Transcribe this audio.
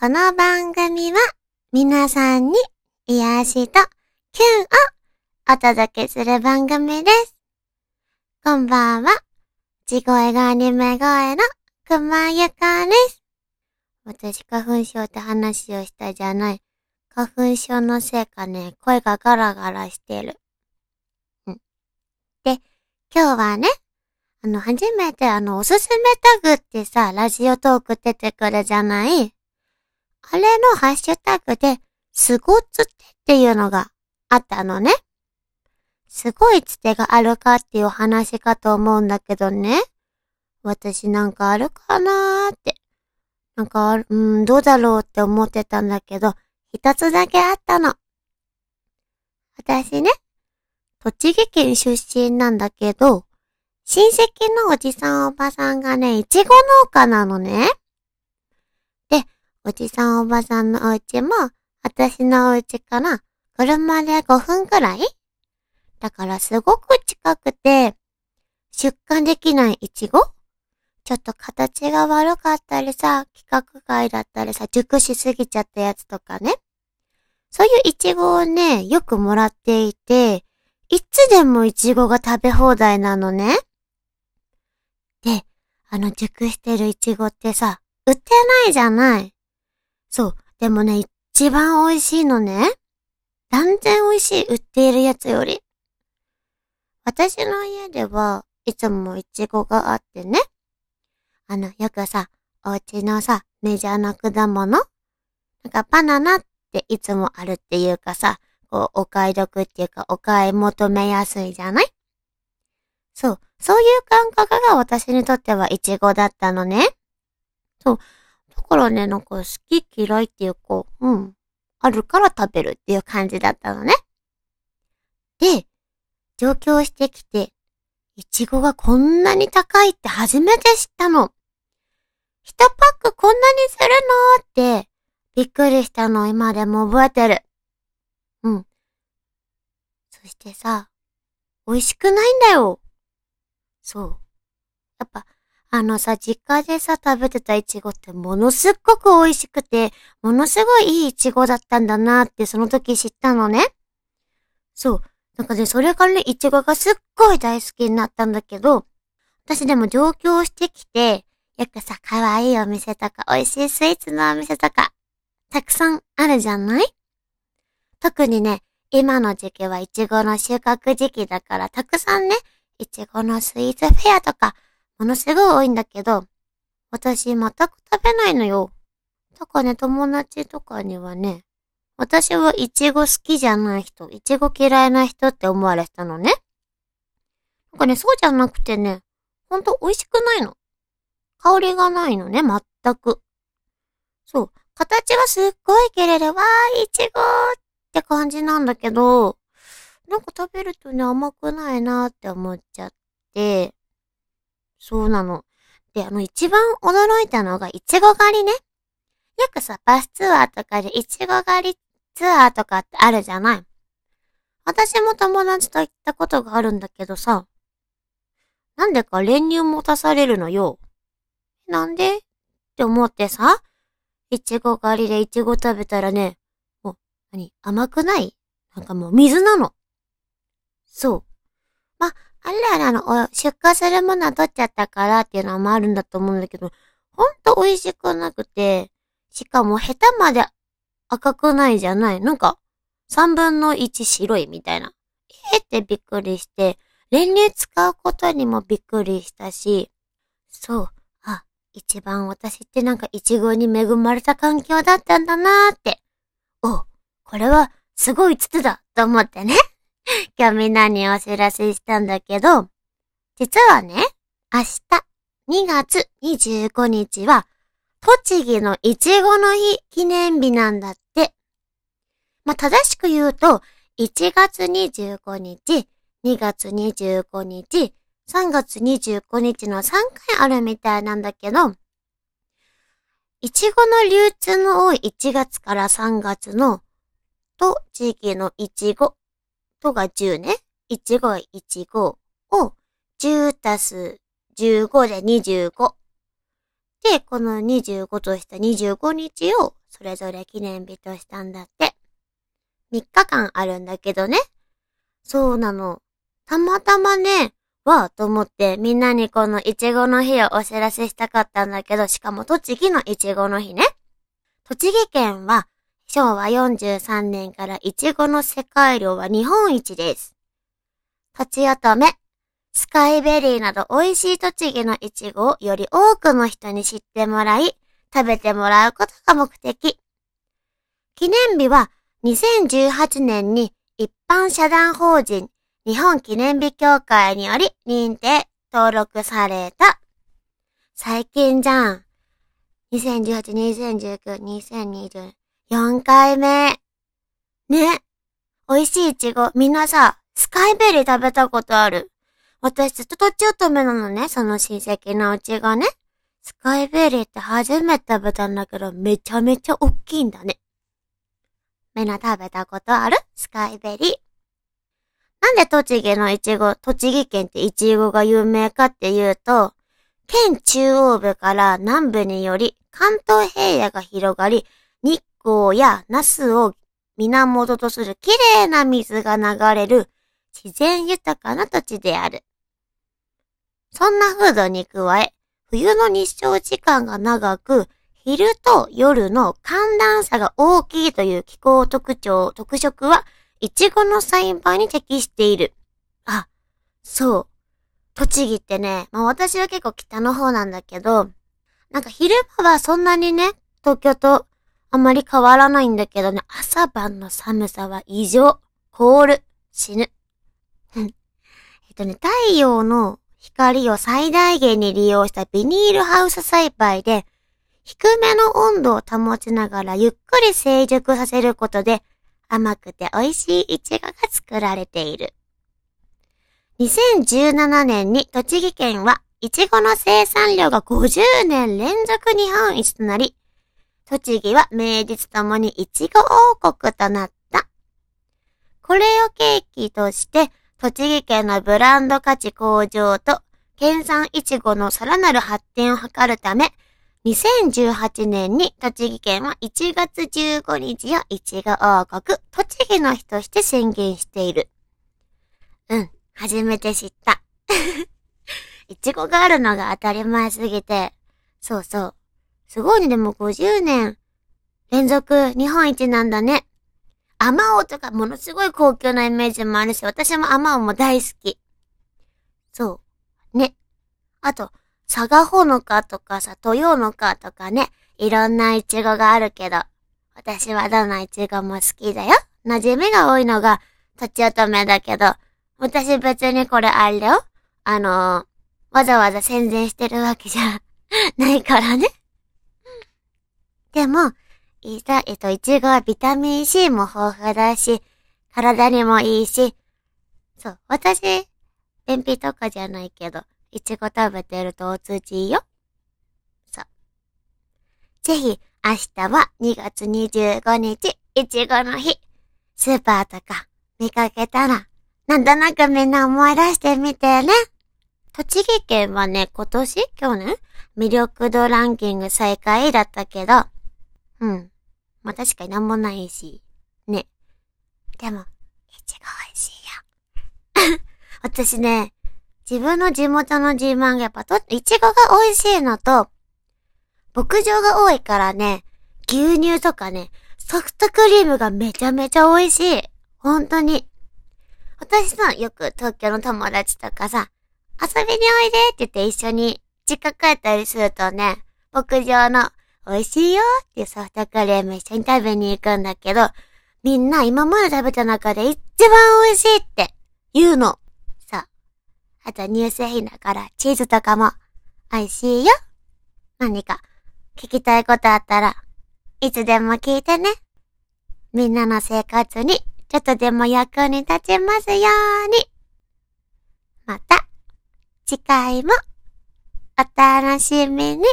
この番組は皆さんに癒しとキュンをお届けする番組です。こんばんは。地声がアニメ声のくまゆかです。私花粉症って話をしたじゃない。花粉症のせいかね、声がガラガラしてる。うん。で、今日はね、あの、初めてあの、おすすめタグってさ、ラジオトーク出てくるじゃないあれのハッシュタグで、すごつてっていうのがあったのね。すごいつてがあるかっていう話かと思うんだけどね。私なんかあるかなーって。なんかある、うん、どうだろうって思ってたんだけど、一つだけあったの。私ね、栃木県出身なんだけど、親戚のおじさんおばさんがね、いちご農家なのね。おじさんおばさんのお家も、私のお家から車で5分くらい？だからすごく近くて、出荷できないいちごちょっと形が悪かったりさ、規格外だったりさ、熟しすぎちゃったやつとかね。そういういちごをね、よくもらっていて、いつでもいちごが食べ放題なのね。で、あの熟してるいちごってさ、売ってないじゃない。そう。でもね、一番美味しいのね。断然美味しい、売っているやつより。私の家では、いつもいちごがあってね。あの、よくさ、お家のさ、メジャーな果物なんかバナナっていつもあるっていうかさ、こう、お買い得っていうか、お買い求めやすいじゃない？そう。そういう感覚が私にとってはイチゴだったのね。そう。だからね、なんか好き嫌いっていうか、うん。あるから食べるっていう感じだったのね。で、上京してきて、イチゴがこんなに高いって初めて知ったの。一パックこんなにするのって、びっくりしたの今でも覚えてる。うん。そしてさ、美味しくないんだよ。そう。やっぱ、あのさ、実家でさ、食べてたイチゴってものすっごく美味しくて、ものすごいいいイチゴだったんだなってその時知ったのね。そう。なんかね、それからね、イチゴがすっごい大好きになったんだけど、私でも上京してきて、よくさ、可愛いお店とか、美味しいスイーツのお店とか、たくさんあるじゃない？特にね、今の時期はイチゴの収穫時期だから、たくさんね、いちごのスイーツフェアとか、ものすごい多いんだけど、私全く食べないのよ。だからね、友達とかにはね、私はイチゴ好きじゃない人、イチゴ嫌いな人って思われたのね。なんかね、そうじゃなくてね、ほんと美味しくないの。香りがないのね、全く。そう。形はすっごい綺麗で、わー、イチゴって感じなんだけど、なんか食べるとね、甘くないなーって思っちゃって、そうなの。で、あの、一番驚いたのが、いちご狩りね。よくさ、バスツアーとかでいちご狩りツアーとかってあるじゃない私も友達と行ったことがあるんだけどさ、なんでか練乳持たされるのよ。なんで？って思ってさ、いちご狩りでいちご食べたらね、もう、何？甘くない？なんかもう水なの。そう。ま、あれあの、出荷するものは取っちゃったからっていうのもあるんだと思うんだけど、ほんと美味しくなくて、しかもヘタまで赤くないじゃない。なんか、三分の一白いみたいな。えーってびっくりして、練乳使うことにもびっくりしたし、そう、あ、一番私ってなんかイチゴに恵まれた環境だったんだなーって。お、これはすごい筒だと思ってね。今日みんなにお知らせしたんだけど、実はね、明日2月25日は、栃木のいちごの日記念日なんだって。まあ、正しく言うと、1月25日、2月25日、3月25日の3回あるみたいなんだけど、いちごの流通の多い1月から3月の、と地域のいちごとが10ね。いちごいちごを10たす15で25。で、この25とした25日をそれぞれ記念日としたんだって。3日間あるんだけどね。そうなの。たまたまね、わあと思ってみんなにこのいちごの日をお知らせしたかったんだけど、しかも栃木のいちごの日ね。栃木県は昭和43年からいちごの世界量は日本一です。とちおとめ、スカイベリーなど美味しい栃木のいちごをより多くの人に知ってもらい、食べてもらうことが目的。記念日は2018年に一般社団法人日本記念日協会により認定、登録された。最近じゃん。2018、2019、2020、4回目。ね。美味しいイチゴ、みんなさ、スカイベリー食べたことある？私ずっととちおとめなのね、その親戚のうちがね。スカイベリーって初めて食べたんだけど、めちゃめちゃ大きいんだね。みんな食べたことある？スカイベリー。なんで栃木のイチゴ、栃木県ってイチゴが有名かっていうと、県中央部から南部により関東平野が広がり、日光や那須を源とする綺麗な水が流れる自然豊かな土地である。そんな風土に加え、冬の日照時間が長く、昼と夜の寒暖差が大きいという気候特徴、特色は、イチゴの栽培に適している。あ、そう。栃木ってね、まあ私は結構北の方なんだけど、なんか昼間はそんなにね、東京とあまり変わらないんだけどね、朝晩の寒さは異常。凍る。死ぬ。えっとね、太陽の光を最大限に利用したビニールハウス栽培で、低めの温度を保ちながらゆっくり成熟させることで、甘くて美味しいイチゴが作られている。2017年に栃木県は、イチゴの生産量が50年連続日本一となり、栃木は名実ともにイチゴ王国となった。これを契機として、栃木県のブランド価値向上と県産イチゴのさらなる発展を図るため、2018年に栃木県は1月15日をいちご王国栃木の日として宣言している。うん、初めて知った。いちごがあるのが当たり前すぎて、そうそう。すごいね、でも50年連続日本一なんだね。アマオとかものすごい高級なイメージもあるし、私もアマオも大好き。そう。ね。あと、佐賀ほのかとかさ、豊のかとかね、いろんなイチゴがあるけど、私はどのイチゴも好きだよ。馴染みが多いのが、とちおとめだけど、私別にこれあれだよ。あのー、わざわざ宣伝してるわけじゃないからね。でも、いざ、えっと、いちごはビタミン C も豊富だし、体にもいいし、そう、私、便秘とかじゃないけど、いちご食べてるとお通じいいよ。そう。ぜひ、明日は2月25日、いちごの日。スーパーとか見かけたら、なんとなくみんな思い出してみてね。栃木県はね、今年？去年？魅力度ランキング最下位だったけど、うん。まあ、確かになんもないし、ね。でも、いちご美味しいよ。私ね、自分の地元の自慢がやっぱと、いちごが美味しいのと、牧場が多いからね、牛乳とかね、ソフトクリームがめちゃめちゃ美味しい。本当に。私さ、よく東京の友達とかさ、遊びにおいでって言って一緒に実家帰ったりするとね、牧場の美味しいよっていうソフトクリーム一緒に食べに行くんだけど、みんな今まで食べた中で一番美味しいって言うの。そう。あと乳製品だからチーズとかも美味しいよ。何か聞きたいことあったらいつでも聞いてね。みんなの生活にちょっとでも役に立ちますように。また、次回もお楽しみに。